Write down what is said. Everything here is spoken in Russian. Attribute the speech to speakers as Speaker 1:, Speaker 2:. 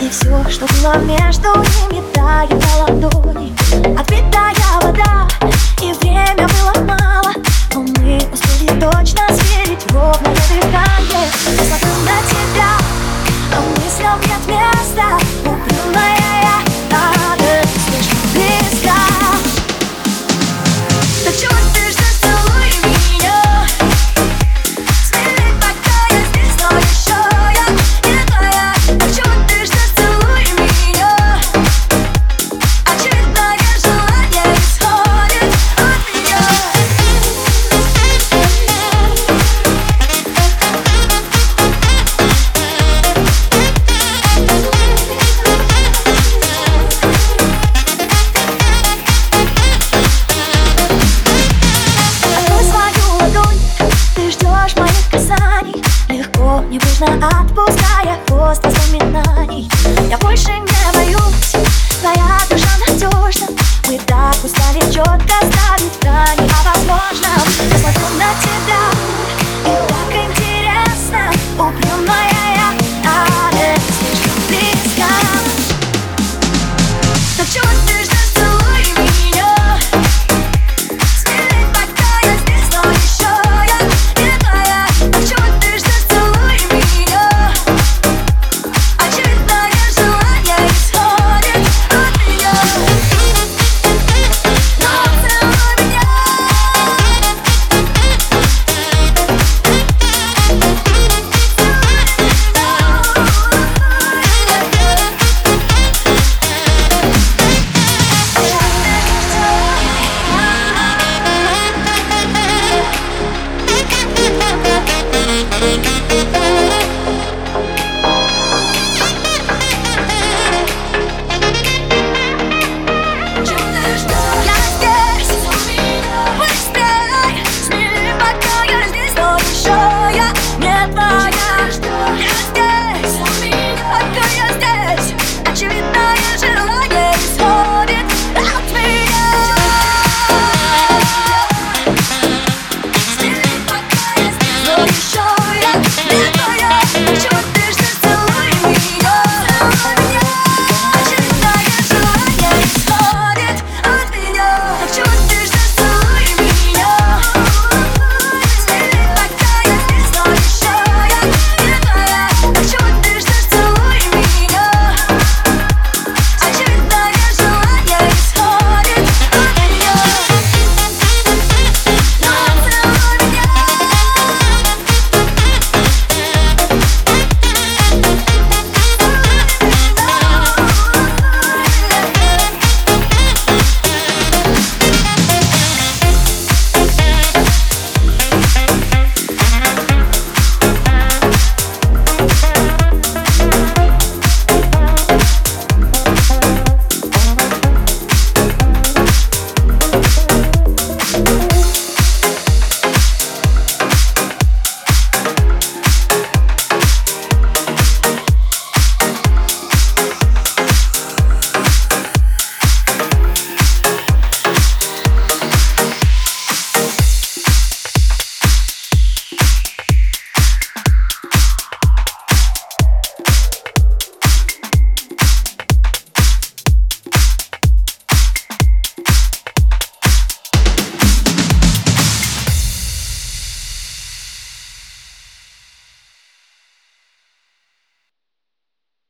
Speaker 1: И все, что было между ними, тает на ладони Отбитая вода, и время было мало Но мы успели точно сверить ровное дыхание Отпуская хвост воспоминаний. Я больше не боюсь Твоя душа надежна. Мы так устали четко ставить грани А вас